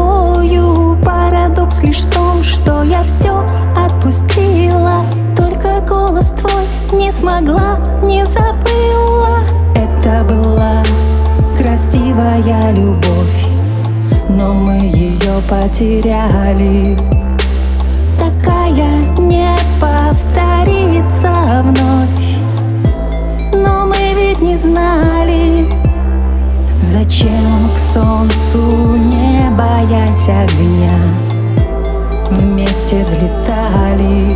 тобою. Парадокс лишь в том, что я все отпустила. Только голос твой не смогла, не забыла. Это была красивая любовь Но мы ее потеряли. Такая не Зачем к солнцу, не боясь огня? Вместе взлетали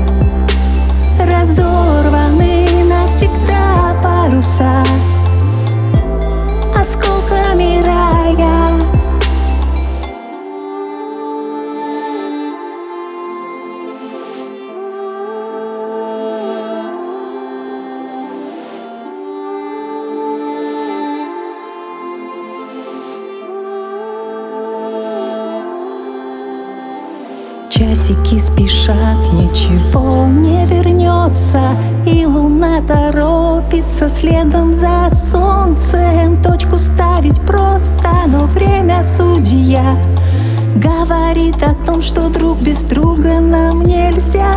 Часики спешат, ничего не вернется И луна торопится следом за солнцем. Точку ставить просто, но время судья Говорит о том, что друг без друга нам нельзя.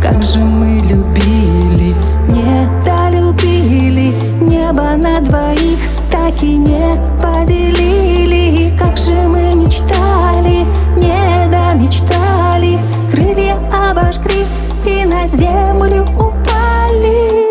Как же мы любили, землю упали.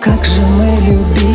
Как же мы любили